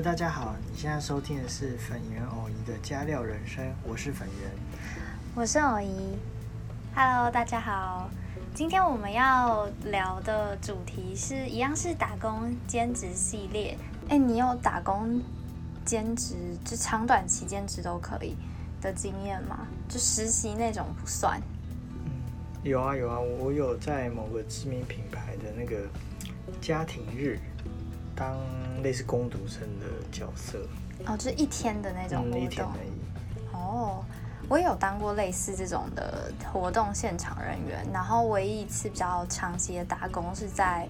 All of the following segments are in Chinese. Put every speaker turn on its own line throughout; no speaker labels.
Hello，大家好，你现在收听的是粉圆偶仪的加料人生，我是粉圆，
我是偶仪。Hello，大家好，今天我们要聊的主题是一样是打工兼职系列。哎，你有打工兼职，就长短期兼职都可以的经验吗？就实习那种不算。
嗯，有啊有啊，我有在某个知名品牌的那个家庭日。当类似攻读生的角色
哦，就是一天的那种活动。哦，我也有当过类似这种的活动现场人员，然后唯一一次比较长期的打工是在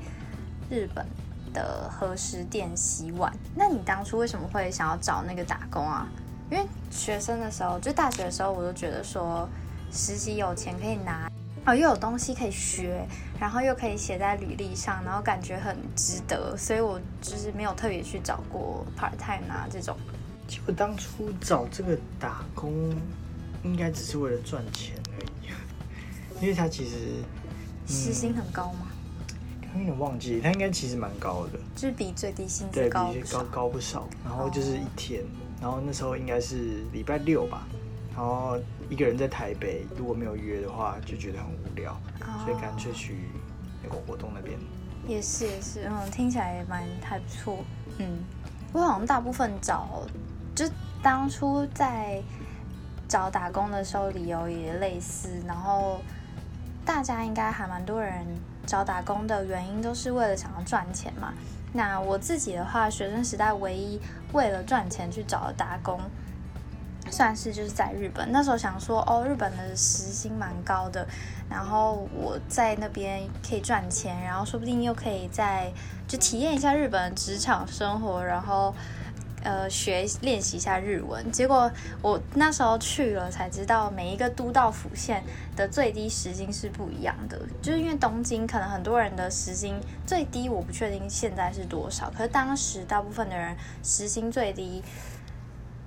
日本的和食店洗碗。那你当初为什么会想要找那个打工啊？因为学生的时候，就大学的时候，我都觉得说实习有钱可以拿。哦，又有东西可以学，然后又可以写在履历上，然后感觉很值得，所以我就是没有特别去找过 part time 啊这种。
其实我当初找这个打工，应该只是为了赚钱而已，因为他其实
时薪很高吗？
有点忘记，他应该其实蛮高的，
就是比最低薪资高
高高不少。然后就是一天，然后那时候应该是礼拜六吧。然后一个人在台北，如果没有约的话，就觉得很无聊，所以干脆去那个活动那边。
也是也是，嗯，听起来也蛮还不错。嗯，我好像大部分找，就当初在找打工的时候，理由也类似。然后大家应该还蛮多人找打工的原因，都是为了想要赚钱嘛。那我自己的话，学生时代唯一为了赚钱去找的打工。算是就是在日本，那时候想说哦，日本的时薪蛮高的，然后我在那边可以赚钱，然后说不定又可以在就体验一下日本的职场生活，然后呃学练习一下日文。结果我那时候去了才知道，每一个都道府县的最低时薪是不一样的，就是因为东京可能很多人的时薪最低我不确定现在是多少，可是当时大部分的人时薪最低。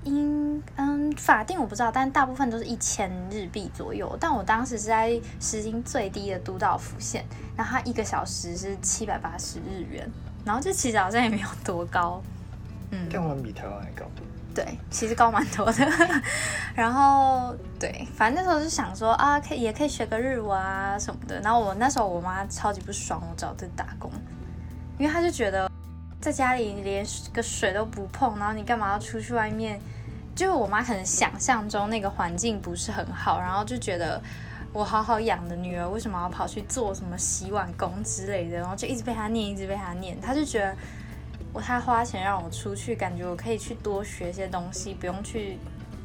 因嗯，法定我不知道，但大部分都是一千日币左右。但我当时是在时薪最低的都道府县，然后它一个小时是七百八十日元，然后就其实好像也没有多高，
嗯，但我们比台湾还高。
对，其实高蛮多的。然后对，反正那时候就想说啊，可以也可以学个日文啊什么的。然后我那时候我妈超级不爽我找这打工，因为她就觉得在家里连个水都不碰，然后你干嘛要出去外面？就我妈可能想象中那个环境不是很好，然后就觉得我好好养的女儿为什么要跑去做什么洗碗工之类的，然后就一直被她念，一直被她念。她就觉得我她花钱让我出去，感觉我可以去多学些东西，不用去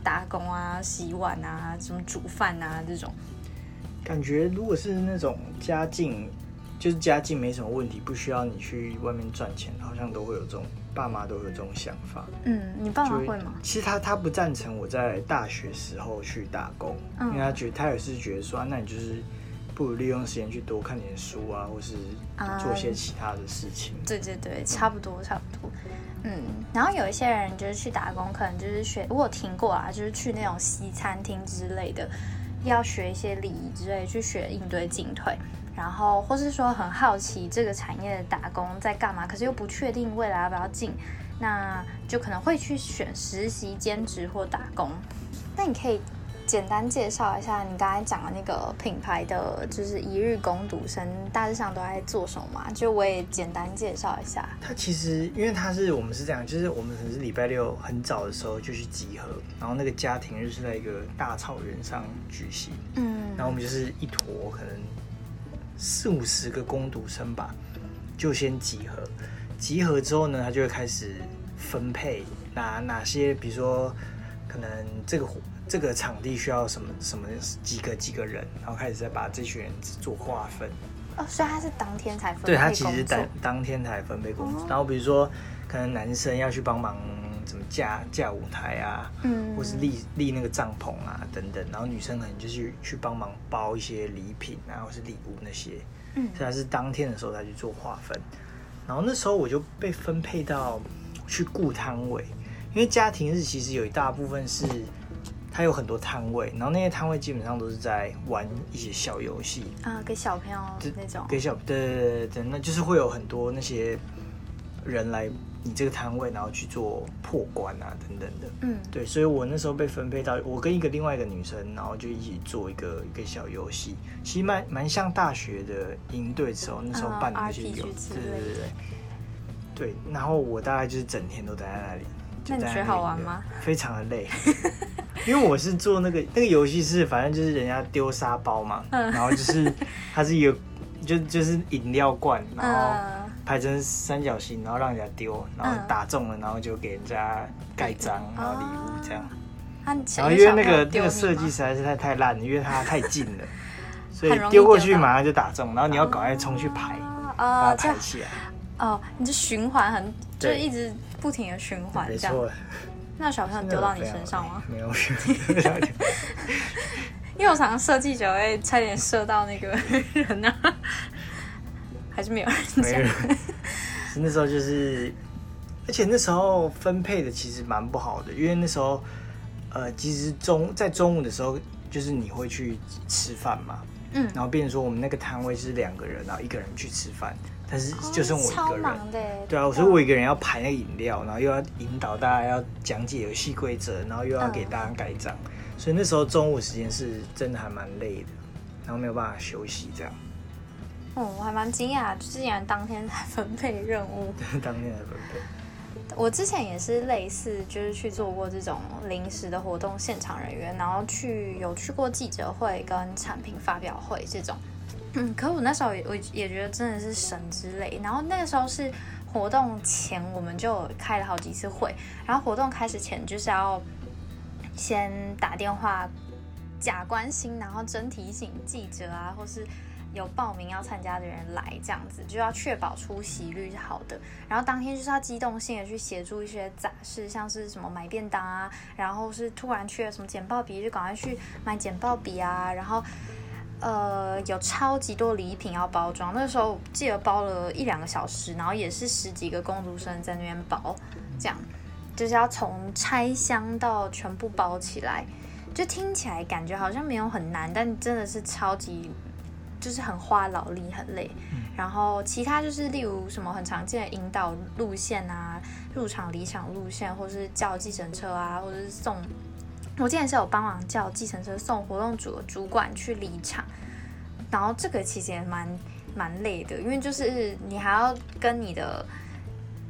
打工啊、洗碗啊、什么煮饭啊这种。
感觉如果是那种家境。就是家境没什么问题，不需要你去外面赚钱，好像都会有这种爸妈都有这种想法。
嗯，你爸妈会吗？
其实他他不赞成我在大学时候去打工，因为他觉得他也是觉得说，那你就是不如利用时间去多看点书啊，或是做些其他的事情。
对对对，差不多差不多。嗯，然后有一些人就是去打工，可能就是学，我有听过啊，就是去那种西餐厅之类的，要学一些礼仪之类，去学应对进退。然后，或是说很好奇这个产业的打工在干嘛，可是又不确定未来要不要进，那就可能会去选实习、兼职或打工。那你可以简单介绍一下你刚才讲的那个品牌的就是一日工读生，大致上都在做什么嘛？就我也简单介绍一下。
它其实因为它是我们是这样，就是我们可能是礼拜六很早的时候就去集合，然后那个家庭日是在一个大草原上举行，嗯，然后我们就是一坨可能。四五十个攻读生吧，就先集合。集合之后呢，他就会开始分配哪哪些，比如说可能这个这个场地需要什么什么几个几个人，然后开始再把这群人做划分。
哦，所以他是当天才分配
对他其实当当天才分配工资。然后比如说可能男生要去帮忙。怎么架架舞台啊，嗯，或是立立那个帐篷啊等等，然后女生可能就去去帮忙包一些礼品啊，或是礼物那些，嗯，所以是当天的时候才去做划分，然后那时候我就被分配到去顾摊位，因为家庭日其实有一大部分是它有很多摊位，然后那些摊位基本上都是在玩一些小游戏。
啊，给小朋友那种，
给小对对对对，那就是会有很多那些人来。你这个摊位，然后去做破关啊等等的。嗯，对，所以我那时候被分配到，我跟一个另外一个女生，然后就一起做一个一个小游戏，其实蛮蛮像大学的营队时候那时候办的那些游戏，对对对。对，然后我大概就是整天都待在那里。
那你觉得好玩吗？
非常的累，因为我是做那个那个游戏是，反正就是人家丢沙包嘛，然后就是它是一个就就是饮料罐，然后排成三角形，然后让人家丢，然后打中了，然后就给人家盖章，然后礼物这样。然后因为那个那个设计实在是太太烂了，因为它太近了，所以丢过去马上就打中，然后你要赶快冲去排，把它排起来。
哦，你这循环很，就是一直不停的循环这样。那小朋友丢到你身上吗？
没有，
因为我常常射气球会差点射到那个人呢，还是没有人讲。
那时候就是，而且那时候分配的其实蛮不好的，因为那时候，呃，其实中在中午的时候，就是你会去吃饭嘛，嗯，然后变成说我们那个摊位是两个人，然后一个人去吃饭。但是就剩我一个人，对啊，所以我一个人要排那个饮料，然后又要引导大家要讲解游戏规则，然后又要给大家盖章，所以那时候中午时间是真的还蛮累的，然后没有办法休息这样。
哦，我还蛮惊讶，竟然当天才分配任务。
当天才分配。
我之前也是类似，就是去做过这种临时的活动现场人员，然后去有去过记者会跟产品发表会这种。嗯，可我那时候也我也觉得真的是神之类。然后那个时候是活动前，我们就开了好几次会。然后活动开始前就是要先打电话假关心，然后真提醒记者啊，或是有报名要参加的人来，这样子就要确保出席率是好的。然后当天就是要机动性的去协助一些杂事，像是什么买便当啊，然后是突然缺了什么简报笔，就赶快去买简报笔啊，然后。呃，有超级多礼品要包装，那时候记得包了一两个小时，然后也是十几个工读生在那边包，这样就是要从拆箱到全部包起来，就听起来感觉好像没有很难，但真的是超级就是很花劳力很累。然后其他就是例如什么很常见的引导路线啊，入场离场路线，或是叫计程车啊，或者是送。我之前是有帮忙叫计程车送活动组的主管去离场，然后这个其实也蛮蛮累的，因为就是你还要跟你的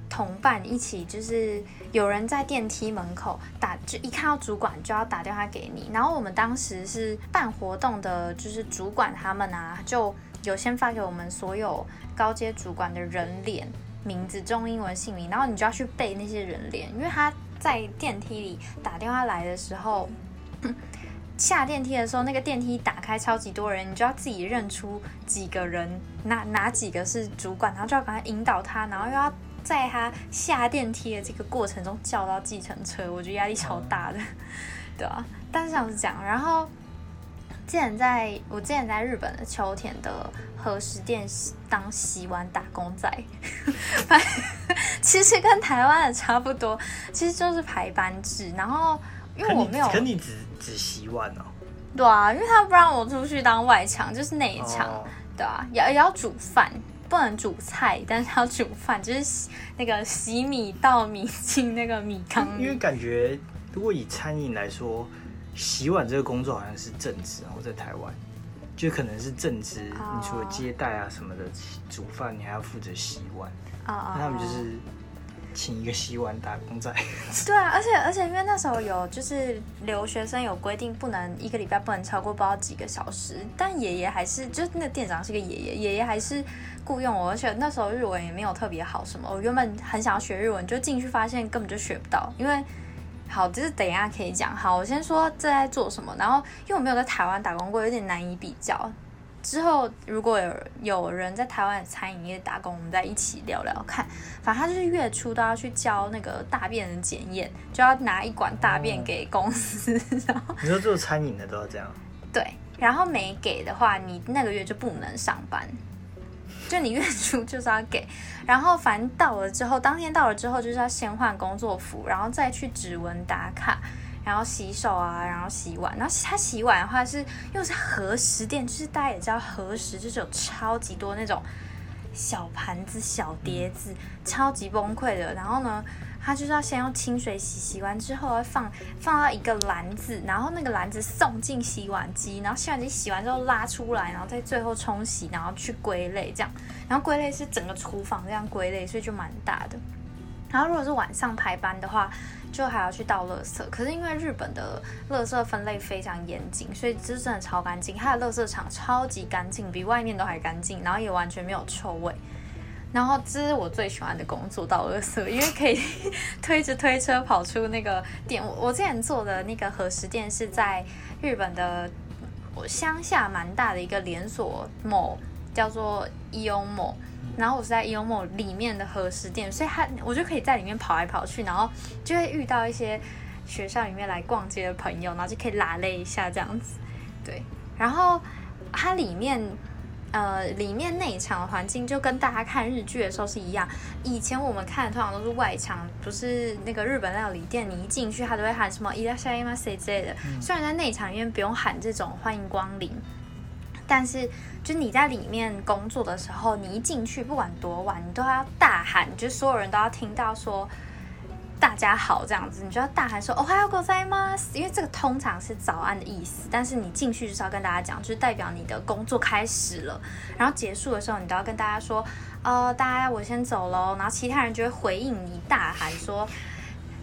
同伴一起，就是有人在电梯门口打，就一看到主管就要打电话给你。然后我们当时是办活动的，就是主管他们啊，就有先发给我们所有高阶主管的人脸、名字、中英文姓名，然后你就要去背那些人脸，因为他。在电梯里打电话来的时候，下电梯的时候，那个电梯打开，超级多人，你就要自己认出几个人，哪哪几个是主管，然后就要赶快引导他，然后又要在他下电梯的这个过程中叫到计程车，我觉得压力超大的，对啊，但是像是这样，然后。之前在我之前在日本的秋田的和食店当洗碗打工仔，其实跟台湾的差不多，其实就是排班制。然后因为我没有，
可你只只洗碗哦。
对啊，因为他不让我出去当外场，就是内场，对啊，也也要煮饭，不能煮菜，但是要煮饭，就是那个洗米倒米进那个米缸。
因为感觉如果以餐饮来说。洗碗这个工作好像是正职，然后在台湾就可能是正职。你除了接待啊什么的，煮饭你还要负责洗碗。啊那他们就是请一个洗碗打工仔。
对啊，而且而且因为那时候有就是留学生有规定，不能一个礼拜不能超过不知道几个小时。但爷爷还是就是那店长是个爷爷，爷爷还是雇佣我。而且那时候日文也没有特别好什么，我原本很想要学日文，就进去发现根本就学不到，因为。好，就是等一下可以讲。好，我先说这在做什么，然后因为我没有在台湾打工过，有点难以比较。之后如果有有人在台湾餐饮业打工，我们再一起聊聊看。反正他就是月初都要去交那个大便的检验，就要拿一管大便给公司。然后
你说做餐饮的都要这样？
对，然后没给的话，你那个月就不能上班。就你月初就是要给，然后反正到了之后，当天到了之后就是要先换工作服，然后再去指纹打卡，然后洗手啊，然后洗碗。然后他洗碗的话是又是核食店，就是大家也知道核食就是有超级多那种小盘子、小碟子，超级崩溃的。然后呢，他就是要先用清水洗，洗完之后要放放到一个篮子，然后那个篮子送进洗碗机，然后洗碗机洗完之后拉出来，然后再最后冲洗，然后去归类这样。然后归类是整个厨房这样归类，所以就蛮大的。然后如果是晚上排班的话，就还要去倒垃圾。可是因为日本的垃圾分类非常严谨，所以这真的超干净。它的垃圾场超级干净，比外面都还干净，然后也完全没有臭味。然后这是我最喜欢的工作，倒垃圾，因为可以推着推车跑出那个店。我我之前做的那个核食店是在日本的我乡下蛮大的一个连锁某叫做 EOMO。然后我是在 EOMO 里面的和食店，所以他我就可以在里面跑来跑去，然后就会遇到一些学校里面来逛街的朋友，然后就可以拉勒一下这样子。对，然后它里面呃里面内场的环境就跟大家看日剧的时候是一样。以前我们看的通常都是外场，不是那个日本料理店，你一进去他都会喊什么伊拉夏伊玛塞之类的。虽然在内场里面不用喊这种欢迎光临。但是，就你在里面工作的时候，你一进去，不管多晚，你都要大喊，就所有人都要听到说“大家好”这样子，你就要大喊说“哦，还有狗在吗？”因为这个通常是早安的意思。但是你进去就是要跟大家讲，就是代表你的工作开始了。然后结束的时候，你都要跟大家说：“呃，大家我先走喽。”然后其他人就会回应你，大喊说。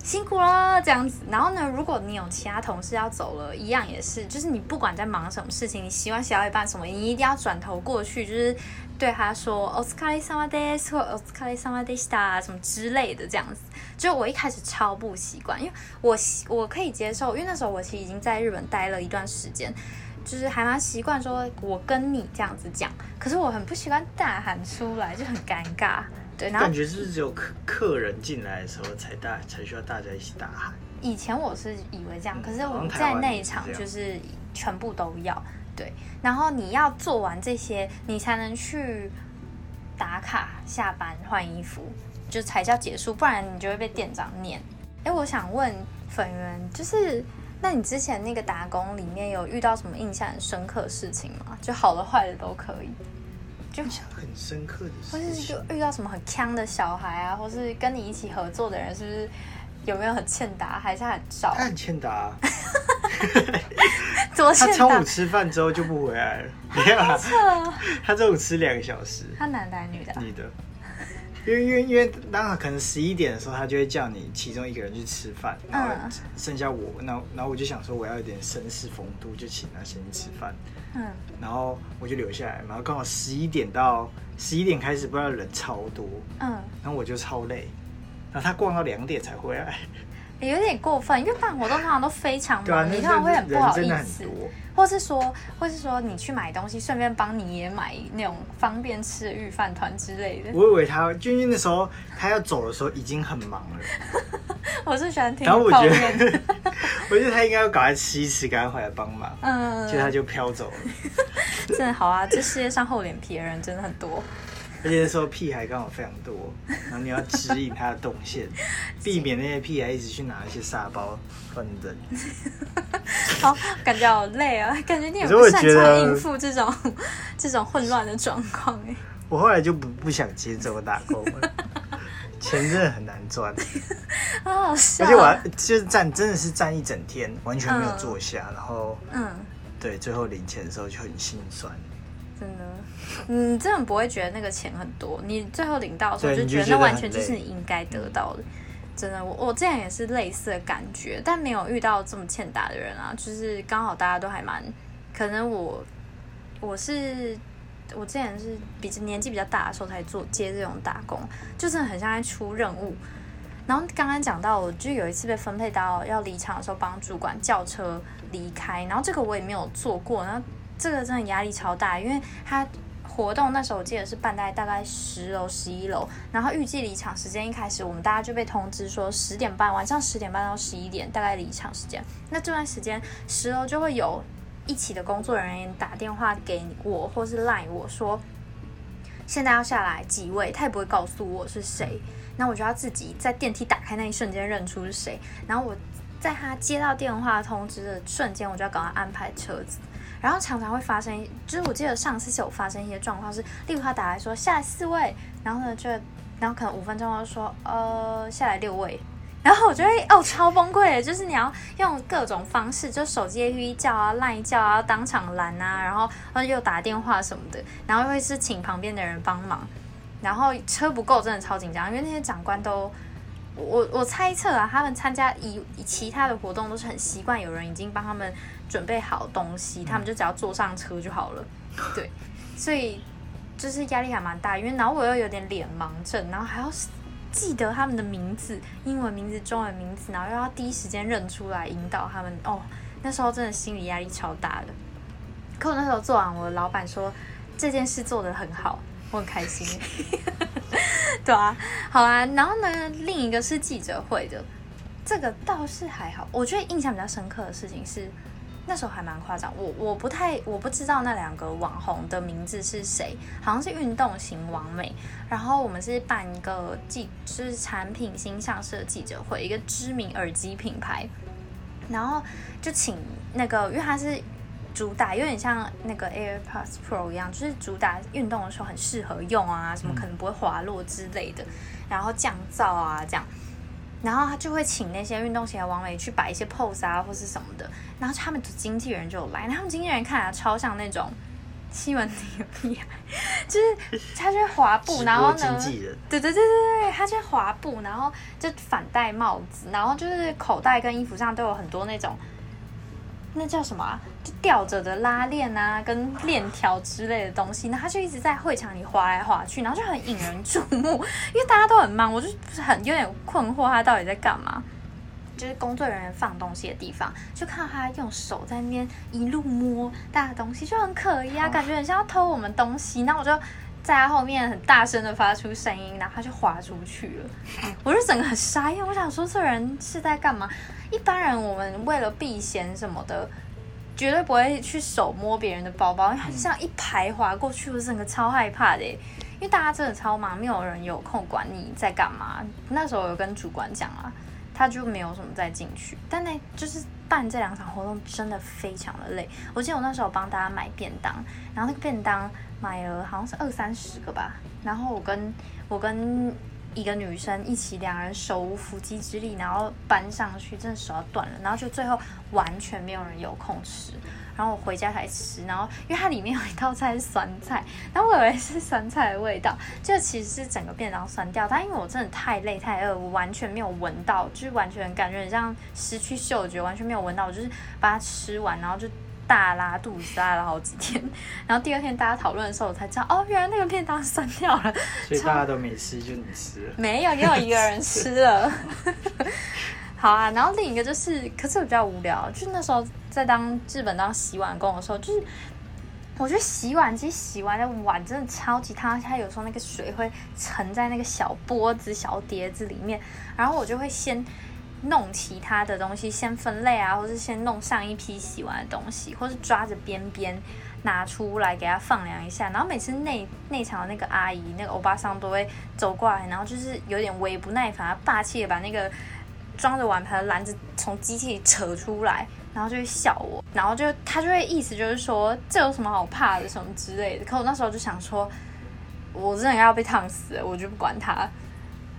辛苦了，这样子。然后呢，如果你有其他同事要走了，一样也是，就是你不管在忙什么事情，你洗碗洗到一半什么，你一定要转头过去，就是对他说 o s c a r i s a m a d e s 或 o s c a r i s a m a d e s t a 什么之类的这样子。就我一开始超不习惯，因为我我可以接受，因为那时候我其实已经在日本待了一段时间，就是还蛮习惯说我跟你这样子讲，可是我很不习惯大喊出来，就很尴尬。对，
感觉是不是只有客客人进来的时候才大才需要大家一起大喊？
以前我是以为这样，可是我们在那一场就是全部都要对。然后你要做完这些，你才能去打卡、下班、换衣服，就才叫结束，不然你就会被店长念。哎，我想问粉圆，就是那你之前那个打工里面有遇到什么印象很深刻的事情吗？就好的、坏的都可以。
就很深刻的，
或是就遇到什么很强的小孩啊，或是跟你一起合作的人，是不是有没有很欠打，还是很少？
他很欠打，
多欠
打。他中午吃饭之后就不回来了，没有啊？他中午吃两个小时。
他男的还是女的？
女的。因为因为因为当然可能十一点的时候，他就会叫你其中一个人去吃饭，然后剩下我，然后然后我就想说我要有点绅士风度，就请他先去吃饭，嗯，然后我就留下来，然后刚好十一点到十一点开始，不知道人超多，嗯，然后我就超累，然后他逛到两点才回来。
有点过分，因为办活动通常都非常忙，你通常会很不好意思，或是说，或是说你去买东西，顺便帮你也买那种方便吃的御饭团之类的。
我以为他，就因为那时候他要走的时候已经很忙了。
我是喜欢听。
然后我觉得，我觉得他应该要赶快吃一吃，赶快回来帮忙。嗯，结果他就飘走了。
真的好啊，这世界上厚脸皮的人真的很多。
而且那时候屁孩刚好非常多，然后你要指引他的动线，避免那些屁孩一直去拿一些沙包等等。
好，感觉好累啊，感觉你也不擅长应付这种这种混乱的状况哎。
我后来就不不想接这个打工了，钱真的很难赚。
好笑。
而且我就是站，真的是站一整天，完全没有坐下，然后嗯，对，最后领钱的时候就很心酸。
真的，你真的不会觉得那个钱很多，你最后领到的时候就觉得那完全就是你应该得到的。真的，我我这样也是类似的感觉，但没有遇到这么欠打的人啊。就是刚好大家都还蛮，可能我我是我之前是比年纪比较大的时候才做接这种打工，就真的很像在出任务。然后刚刚讲到，我就有一次被分配到要离场的时候帮主管叫车离开，然后这个我也没有做过，然后。这个真的压力超大，因为他活动那时候我记得是办在大概十楼、十一楼，然后预计离场时间一开始，我们大家就被通知说十点半，晚上十点半到十一点大概离场时间。那这段时间十楼就会有一起的工作人员打电话给我，或是赖我说现在要下来几位，他也不会告诉我是谁，那我就要自己在电梯打开那一瞬间认出是谁，然后我在他接到电话通知的瞬间，我就要赶快安排车子。然后常常会发生，就是我记得上次是有发生一些状况，是例如他打来说下来四位，然后呢就，然后可能五分钟后说呃下来六位，然后我觉得哦超崩溃的，就是你要用各种方式，就手机 A P P 叫啊、赖叫啊、当场拦啊，然后又打电话什么的，然后会是请旁边的人帮忙，然后车不够真的超紧张，因为那些长官都。我我猜测啊，他们参加以其他的活动都是很习惯，有人已经帮他们准备好东西，他们就只要坐上车就好了。对，所以就是压力还蛮大，因为然后我又有点脸盲症，然后还要记得他们的名字，英文名字、中文名字，然后又要第一时间认出来引导他们。哦，那时候真的心理压力超大的。可我那时候做完，我的老板说这件事做得很好，我很开心。对啊，好啊，然后呢，另一个是记者会的，这个倒是还好。我觉得印象比较深刻的事情是，那时候还蛮夸张。我我不太我不知道那两个网红的名字是谁，好像是运动型网美。然后我们是办一个记，就是产品新上市的记者会，一个知名耳机品牌，然后就请那个，因为他是。主打有点像那个 AirPods Pro 一样，就是主打运动的时候很适合用啊，什么可能不会滑落之类的，然后降噪啊这样，然后他就会请那些运动鞋的网美去摆一些 pose 啊或是什么的，然后他们的经纪人就来，他们经纪人看起来超像那种西门町厉害，就是他去滑步，然后呢，对对对对对，他去滑步，然后就反戴帽子，然后就是口袋跟衣服上都有很多那种。那叫什么啊？就吊着的拉链啊，跟链条之类的东西，那他就一直在会场里滑来滑去，然后就很引人注目，因为大家都很忙，我就很有点困惑，他到底在干嘛？就是工作人员放东西的地方，就看到他用手在那边一路摸大东西，就很可疑啊，感觉很像要偷我们东西。那我就在他后面很大声的发出声音，然后他就滑出去了。我就整个很傻眼，我想说这人是在干嘛？一般人我们为了避嫌什么的，绝对不会去手摸别人的包包，因为他这样一排滑过去，我整个超害怕的。因为大家真的超忙，没有人有空管你在干嘛。那时候有跟主管讲啊，他就没有什么再进去。但那就是办这两场活动真的非常的累。我记得我那时候帮大家买便当，然后那个便当买了好像是二三十个吧，然后我跟我跟。一个女生一起，两人手无缚鸡之力，然后搬上去，真的手要断了。然后就最后完全没有人有空吃，然后我回家才吃。然后因为它里面有一道菜是酸菜，然后我以为是酸菜的味道，就其实是整个便当酸掉。但因为我真的太累太饿，我完全没有闻到，就是完全感觉很像失去嗅觉，完全没有闻到。我就是把它吃完，然后就。大拉肚子拉了好几天，然后第二天大家讨论的时候，我才知道哦，原来那个便当酸掉了。
所以大家都没吃，就你吃了。
没有，也有一个人吃了。好啊，然后另一个就是，可是我比较无聊，就是那时候在当日本当洗碗工的时候，就是我觉得洗碗机洗完的碗真的超级烫，它有时候那个水会沉在那个小钵子、小碟子里面，然后我就会先。弄其他的东西，先分类啊，或是先弄上一批洗完的东西，或是抓着边边拿出来给它放凉一下。然后每次内内场的那个阿姨，那个欧巴桑都会走过来，然后就是有点微不耐烦，霸气的把那个装着碗盘的篮子从机器里扯出来，然后就会笑我，然后就他就会意思就是说这有什么好怕的什么之类的。可我那时候就想说，我真的要被烫死，我就不管他。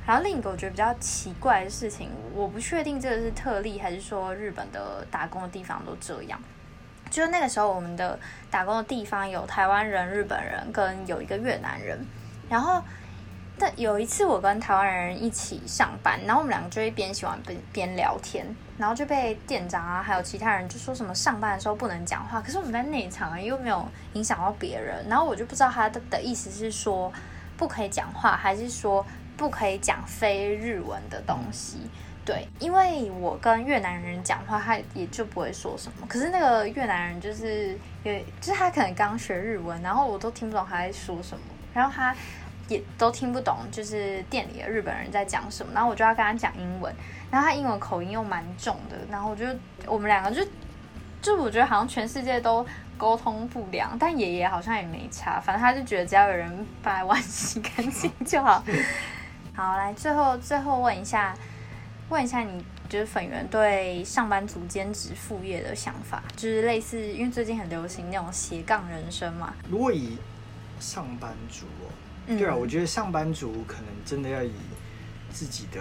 然后另一个我觉得比较奇怪的事情，我不确定这个是特例还是说日本的打工的地方都这样。就是那个时候我们的打工的地方有台湾人、日本人跟有一个越南人。然后，但有一次我跟台湾人一起上班，然后我们两个就一边喜欢边边聊天，然后就被店长啊还有其他人就说什么上班的时候不能讲话。可是我们在内场啊又没有影响到别人，然后我就不知道他的的意思是说不可以讲话，还是说。不可以讲非日文的东西，对，因为我跟越南人讲话，他也就不会说什么。可是那个越南人就是，有，就是他可能刚学日文，然后我都听不懂他在说什么，然后他也都听不懂，就是店里的日本人在讲什么，然后我就要跟他讲英文，然后他英文口音又蛮重的，然后我就我们两个就，就我觉得好像全世界都沟通不良，但爷爷好像也没差，反正他就觉得只要有人把碗洗干净就好。好，来最后最后问一下，问一下你，就是粉圆对上班族兼职副业的想法，就是类似，因为最近很流行那种斜杠人生嘛。
如果以上班族哦，对啊，我觉得上班族可能真的要以自己的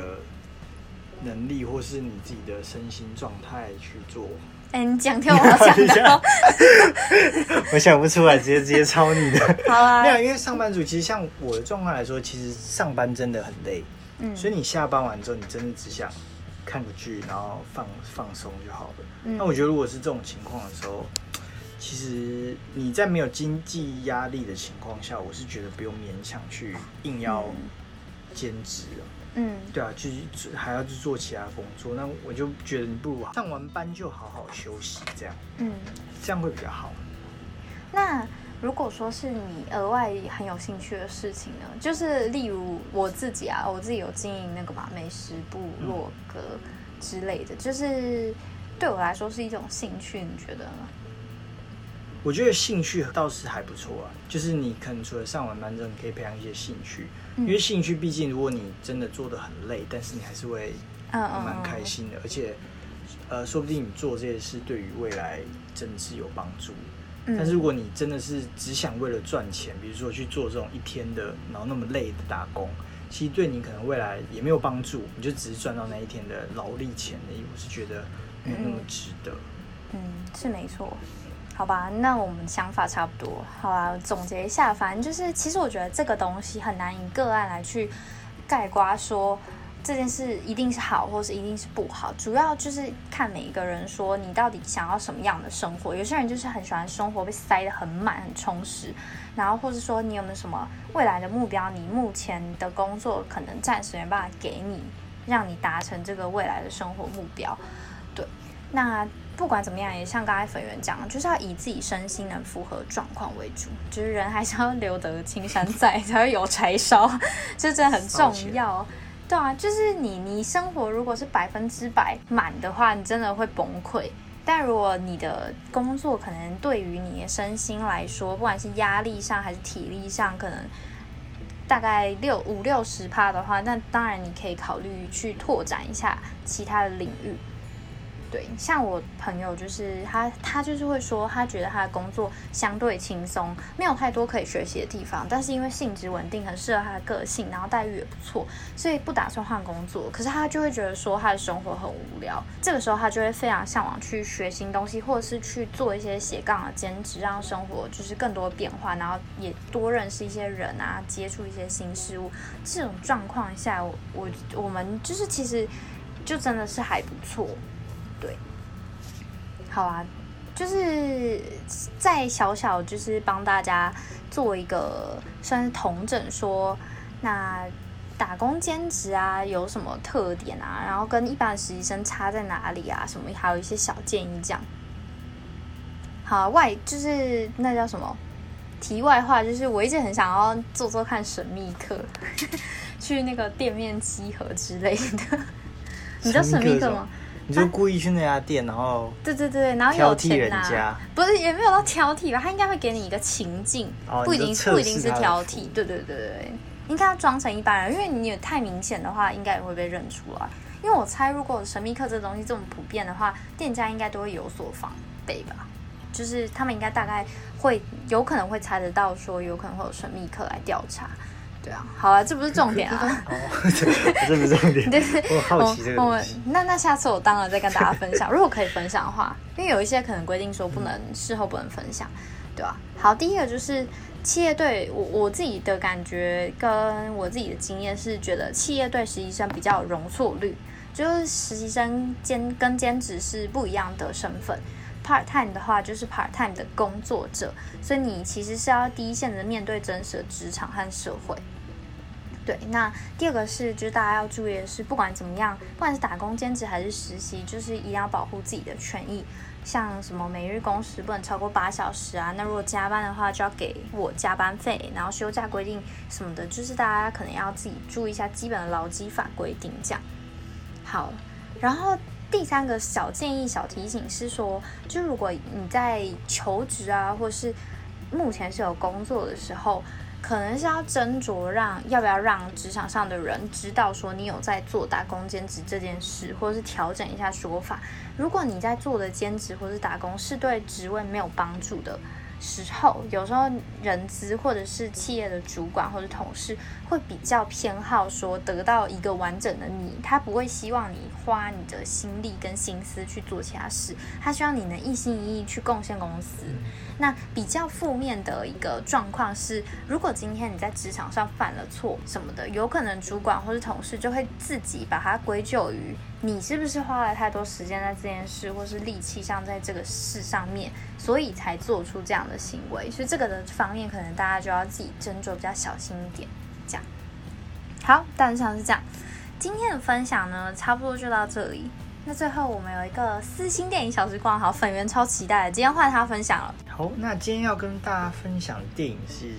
能力或是你自己的身心状态去做。
哎，你讲跳我讲的，
我想不出来，直接直接抄你的。
好啊，
没有，因为上班族其实像我的状况来说，其实上班真的很累。嗯，所以你下班完之后，你真的只想看个剧，然后放放松就好了。那我觉得，如果是这种情况的时候，其实你在没有经济压力的情况下，我是觉得不用勉强去硬要兼职嗯，对啊，就是还要去做其他工作，那我就觉得你不如上完班就好好休息，这样，嗯，这样会比较好。
那。如果说是你额外很有兴趣的事情呢，就是例如我自己啊，我自己有经营那个嘛美食部落格之类的，就是对我来说是一种兴趣，你觉得呢？
我觉得兴趣倒是还不错啊，就是你可能除了上完班之后，你可以培养一些兴趣，因为兴趣毕竟如果你真的做的很累，但是你还是会嗯蛮开心的，而且呃，说不定你做这些事对于未来真的是有帮助。但是如果你真的是只想为了赚钱，比如说去做这种一天的，然后那么累的打工，其实对你可能未来也没有帮助，你就只是赚到那一天的劳力钱而已。我是觉得没有那么值得。
嗯，是没错。好吧，那我们想法差不多。好吧，总结一下，反正就是，其实我觉得这个东西很难以个案来去概括说。这件事一定是好，或是一定是不好，主要就是看每一个人说你到底想要什么样的生活。有些人就是很喜欢生活被塞得很满、很充实，然后或者说你有没有什么未来的目标？你目前的工作可能暂时没办法给你，让你达成这个未来的生活目标。对，那不管怎么样，也像刚才粉圆讲，就是要以自己身心能符合状况为主，就是人还是要留得青山在，才会有柴烧，这真的很重要。对啊，就是你，你生活如果是百分之百满的话，你真的会崩溃。但如果你的工作可能对于你的身心来说，不管是压力上还是体力上，可能大概六五六十趴的话，那当然你可以考虑去拓展一下其他的领域。对，像我朋友就是他，他就是会说，他觉得他的工作相对轻松，没有太多可以学习的地方，但是因为性质稳定，很适合他的个性，然后待遇也不错，所以不打算换工作。可是他就会觉得说他的生活很无聊，这个时候他就会非常向往去学新东西，或者是去做一些斜杠的兼职，让生活就是更多变化，然后也多认识一些人啊，接触一些新事物。这种状况下，我我我们就是其实就真的是还不错。好啊，就是在小小就是帮大家做一个算是同整，说那打工兼职啊有什么特点啊，然后跟一般实习生差在哪里啊？什么还有一些小建议这样。好，外就是那叫什么？题外话就是，我一直很想要做做看神秘客，去那个店面集合之类的。你知道神秘客吗？
你就故意去那家店，然后
对对对，然后
挑剔人家，
不是也没有到挑剔吧？他应该会给你一个情境，不一定不一定是挑剔，对对对对，应该要装成一般人，因为你太明显的话，应该也会被认出来。因为我猜，如果神秘客这东西这么普遍的话，店家应该都会有所防备吧？就是他们应该大概会有可能会猜得到，说有可能会有神秘客来调查。对啊，好了，这不是重点啊。
哦，这不是重点。对 我好奇这个我
那那下次我当然再跟大家分享，如果可以分享的话，因为有一些可能规定说不能事后不能分享，对吧？好，第一个就是企业对，我我自己的感觉跟我自己的经验是觉得企业对实习生比较有容错率，就是实习生兼跟兼职是不一样的身份。part time 的话就是 part time 的工作者，所以你其实是要第一线的面对真实的职场和社会。对，那第二个是，就是大家要注意的是，不管怎么样，不管是打工、兼职还是实习，就是一定要保护自己的权益。像什么每日工时不能超过八小时啊，那如果加班的话就要给我加班费，然后休假规定什么的，就是大家可能要自己注意一下基本的劳基法规定。这样好，然后第三个小建议、小提醒是说，就如果你在求职啊，或是目前是有工作的时候。可能是要斟酌让要不要让职场上的人知道说你有在做打工兼职这件事，或者是调整一下说法。如果你在做的兼职或是打工是对职位没有帮助的。时候，有时候人资或者是企业的主管或者同事会比较偏好说得到一个完整的你，他不会希望你花你的心力跟心思去做其他事，他希望你能一心一意去贡献公司。那比较负面的一个状况是，如果今天你在职场上犯了错什么的，有可能主管或是同事就会自己把它归咎于你是不是花了太多时间在这件事，或是力气上在这个事上面，所以才做出这样的行为。所以这个的方面，可能大家就要自己斟酌，比较小心一点。这样，好，大致上是这样。今天的分享呢，差不多就到这里。那最后我们有一个私心电影小时光，好粉圆超期待的，今天换他分享了。
好，那今天要跟大家分享的电影是《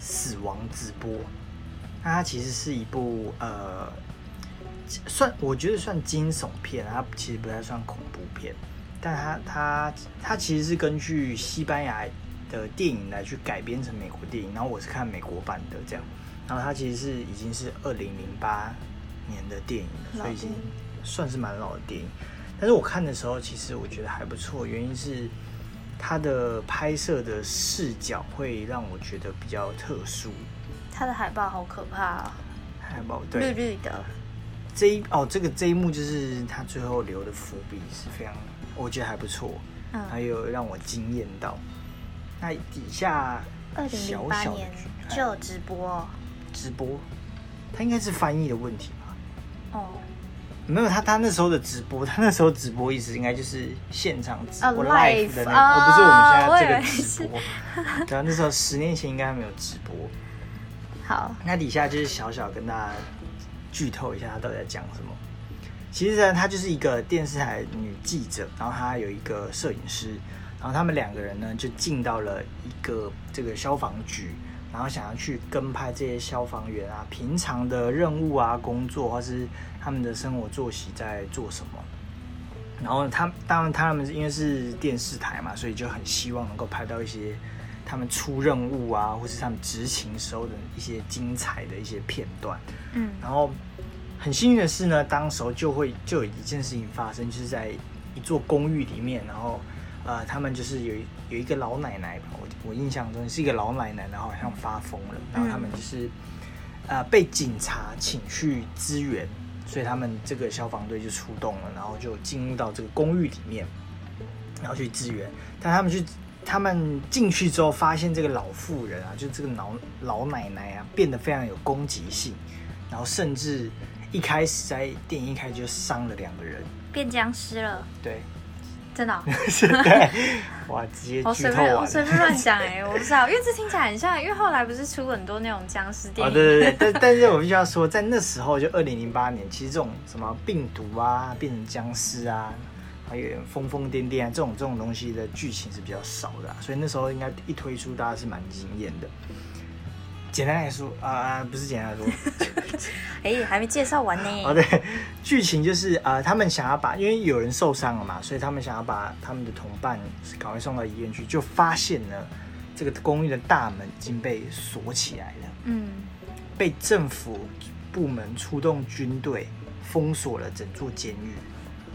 死亡直播》，它其实是一部呃，算我觉得算惊悚片，它其实不太算恐怖片，但它它它其实是根据西班牙的电影来去改编成美国电影，然后我是看美国版的这样，然后它其实是已经是二零零八年的电影了，所以已经。算是蛮老的电影，但是我看的时候，其实我觉得还不错。原因是它的拍摄的视角会让我觉得比较特殊。
它的海报好可怕啊！
海报对
绿绿的。
这一哦，这个这一幕就是他最后留的伏笔是非常，我觉得还不错。嗯，还有让我惊艳到。那底下
二零零八年就有直播，
直播，他应该是翻译的问题吧？哦。没有他，他那时候的直播，他那时候直播意思应该就是现场直播 live 的那个，而不是我们现在这个直播。对啊，那时候十年前应该还没有直播。
好，
那底下就是小小跟大家剧透一下，他到底在讲什么。其实呢，他就是一个电视台女记者，然后她有一个摄影师，然后他们两个人呢就进到了一个这个消防局。然后想要去跟拍这些消防员啊，平常的任务啊、工作，或是他们的生活作息在做什么。然后他当然他们因为是电视台嘛，所以就很希望能够拍到一些他们出任务啊，或是他们执勤时候的一些精彩的一些片段。嗯。然后很幸运的是呢，当时候就会就有一件事情发生，就是在一座公寓里面，然后。呃，他们就是有有一个老奶奶吧，我我印象中是一个老奶奶，然后好像发疯了，然后他们就是呃被警察请去支援，所以他们这个消防队就出动了，然后就进入到这个公寓里面，然后去支援。但他们去他们进去之后，发现这个老妇人啊，就这个老老奶奶啊，变得非常有攻击性，然后甚至一开始在电影一开始就伤了两个人，
变僵尸了，
对。
真的，
对，哇，直接
我随便我随便乱讲哎，我不知道，因为这听起来很像，因为后来不是出很多那种僵尸电影，
对对对，但但是我必须要说，在那时候就二零零八年，其实这种什么病毒啊，变成僵尸啊，还有疯疯癫癫啊，这种这种东西的剧情是比较少的，所以那时候应该一推出，大家是蛮惊艳的。简单来说啊，不是简单来说，
哎，还没介绍完呢。
哦，对，剧情就是啊，他们想要把，因为有人受伤了嘛，所以他们想要把他们的同伴赶快送到医院去，就发现呢这个公寓的大门已经被锁起来了。嗯，被政府部门出动军队封锁了整座监狱，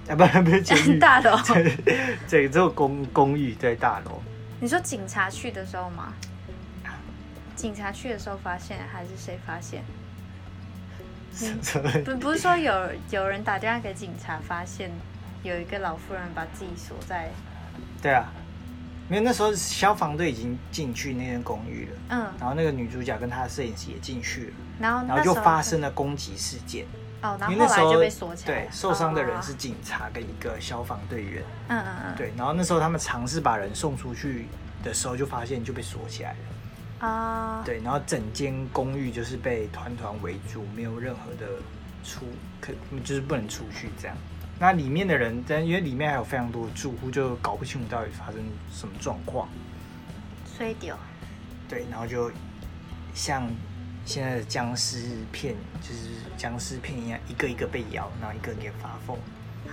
啊，不，不是 监狱，
大楼，
这个座公公寓在大楼。
你说警察去的时候吗？警察去的时候发现，还是谁发现？不不是说有有人打电话给警察，发现有一个老妇人把自己锁在。
对啊，因为那时候消防队已经进去那间公寓了。嗯。然后那个女主角跟她的摄影师也进去了。
然后
然后就发生了攻击事件。
哦，然后后来就被锁起
来。对，受伤的人是警察跟一个消防队员。嗯嗯嗯。对，然后那时候他们尝试把人送出去的时候，就发现就被锁起来了。啊，对，然后整间公寓就是被团团围住，没有任何的出可，就是不能出去这样。那里面的人，但因为里面还有非常多的住户，就搞不清楚到底发生什么状况。
衰掉。
对，然后就像现在的僵尸片，就是僵尸片一样，一个一个被咬，然后一个一个发疯。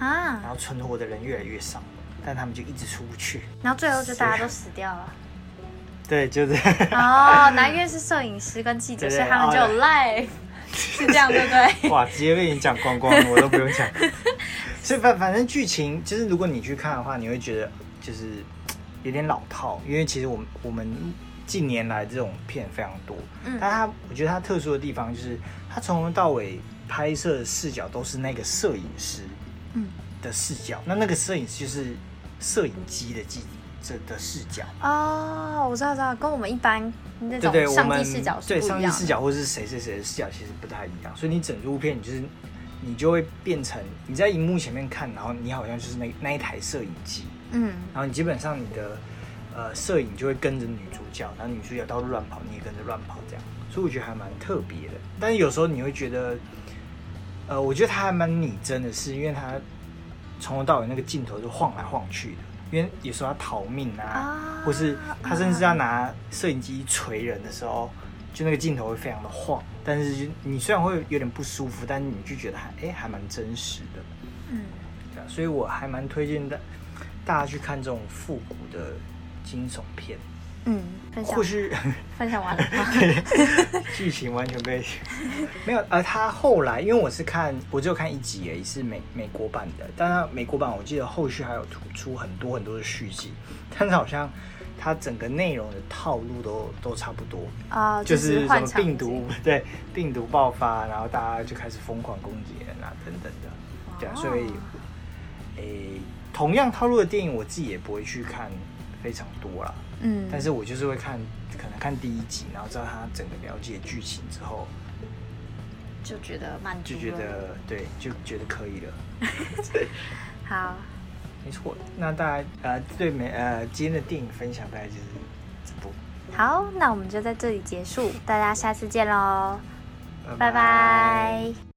啊。然后存活的人越来越少，但他们就一直出不去。
然后最后就大家都死掉了。
对，就是
哦，南岳是摄影师跟记者，所以他们就有 live，是这样对不对？
哇，直接被你讲光光，我都不用讲。所以反反正剧情，就是如果你去看的话，你会觉得就是有点老套，因为其实我们我们近年来这种片非常多，嗯，但它我觉得它特殊的地方就是它从头到尾拍摄的视角都是那个摄影师，嗯。的视角，那那个摄影师就是摄影机的机这的视角。
哦，我知道知道，跟我们一般那种上帝视角
对上帝视角或者是谁谁谁的视角其实不太一样，所以你整部片你就是。你就会变成你在荧幕前面看，然后你好像就是那那一台摄影机，嗯，然后你基本上你的呃摄影就会跟着女主角，然后女主角到处乱跑，你也跟着乱跑这样，所以我觉得还蛮特别的。但是有时候你会觉得，呃，我觉得他还蛮拟真的，是因为他从头到尾那个镜头就晃来晃去的，因为有时候他逃命啊，或是他甚至要拿摄影机锤人的时候。就那个镜头会非常的晃，但是你虽然会有点不舒服，但是你就觉得还哎还蛮真实的，嗯，对啊，所以我还蛮推荐的大家去看这种复古的惊悚片，
嗯，
或是
分享完了，
剧情完全被 没有，而他后来因为我是看我只有看一集而已，是美美国版的，但是美国版我记得后续还有突出很多很多的续集，但是好像。它整个内容的套路都都差不多。
啊，
就是什么病毒对病毒爆发，然后大家就开始疯狂攻击人啊等等的，对啊，所以诶，同样套路的电影我自己也不会去看非常多啦，嗯，但是我就是会看可能看第一集，然后知道他整个了解剧情之后，
就觉得满
足，就觉得对，就觉得可以了，
好。
没错，那大家呃对每呃今天的电影分享大概就是这部。
好，那我们就在这里结束，大家下次见喽，拜拜。